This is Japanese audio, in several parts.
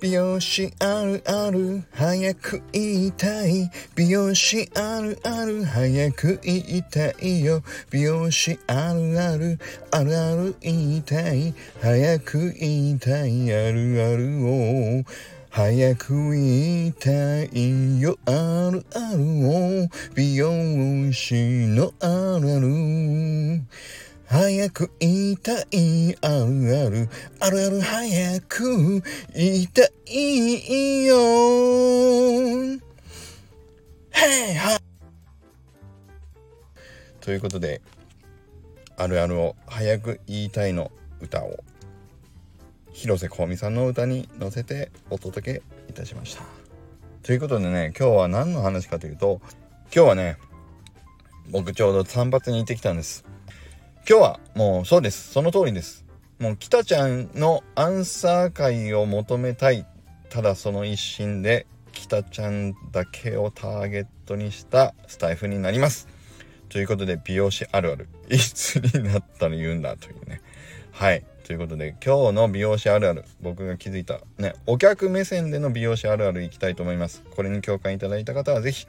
美容師あるある早く言いたい。美容師あるある早く言いたいよ。美容師あるあるあるある言いたい。早く言いたいあるあるを。早く言いたいよ。あるあるを。美容師のあるある。早く言いたいあるある。あるある早く言いたいよ。へいはということであるあるを早く言いたいの歌を広瀬香美さんの歌に乗せてお届けいたしました。ということでね今日は何の話かというと今日はね僕ちょうど散髪に行ってきたんです。今日はもうそうです。その通りです。もう北ちゃんのアンサー会を求めたい。ただその一心で北ちゃんだけをターゲットにしたスタイフになります。ということで美容師あるある。いつになったら言うんだというね。はい。ということで今日の美容師あるある。僕が気づいたねお客目線での美容師あるあるいきたいと思います。これに共感いただいた方は是非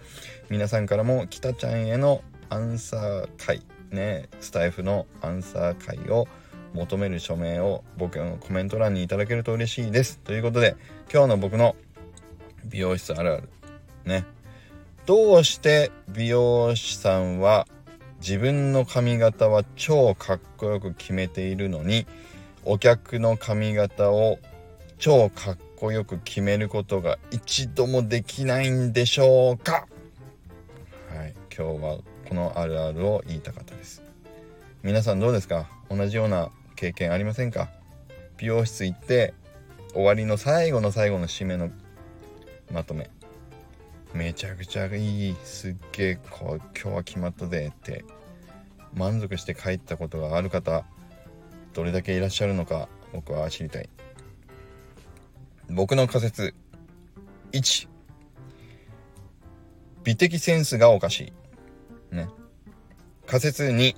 皆さんからも北ちゃんへのアンサー会。ねスタイフのアンサー会を求める署名を僕のコメント欄にいただけると嬉しいです。ということで今日の僕の美容室あるある。ね。どうして美容師さんは自分の髪型は超かっこよく決めているのにお客の髪型を超かっこよく決めることが一度もできないんでしょうか？はい今日はこのあるあるを言いたかったです。皆さんどうですか？同じような経験ありませんか？美容室行って終わりの最後の最後の締めのまとめ。めちゃくちゃいいすっげえ今日は決まったぜって。満足して帰ったことがある方どれだけいらっしゃるのか僕は知りたい。僕の仮説。1美的センスがおかしい。ね。仮説2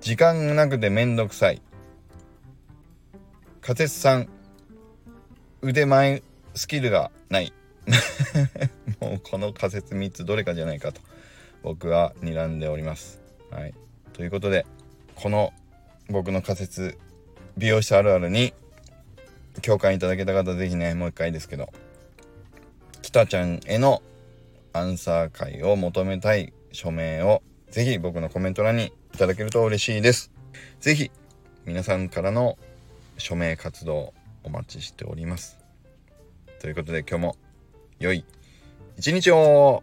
時間がなくてめんどくさい。仮説3腕前スキルがない。もうこの仮説3つどれかじゃないかと。僕は睨んでおります。はい。ということでこの僕の仮説美容師あるあるに共感いただけた方是非ねもう一回ですけど北ちゃんへのアンサー会を求めたい署名をぜひ僕のコメント欄にいただけると嬉しいです。ぜひ皆さんからの署名活動お待ちしております。ということで今日も良い一日を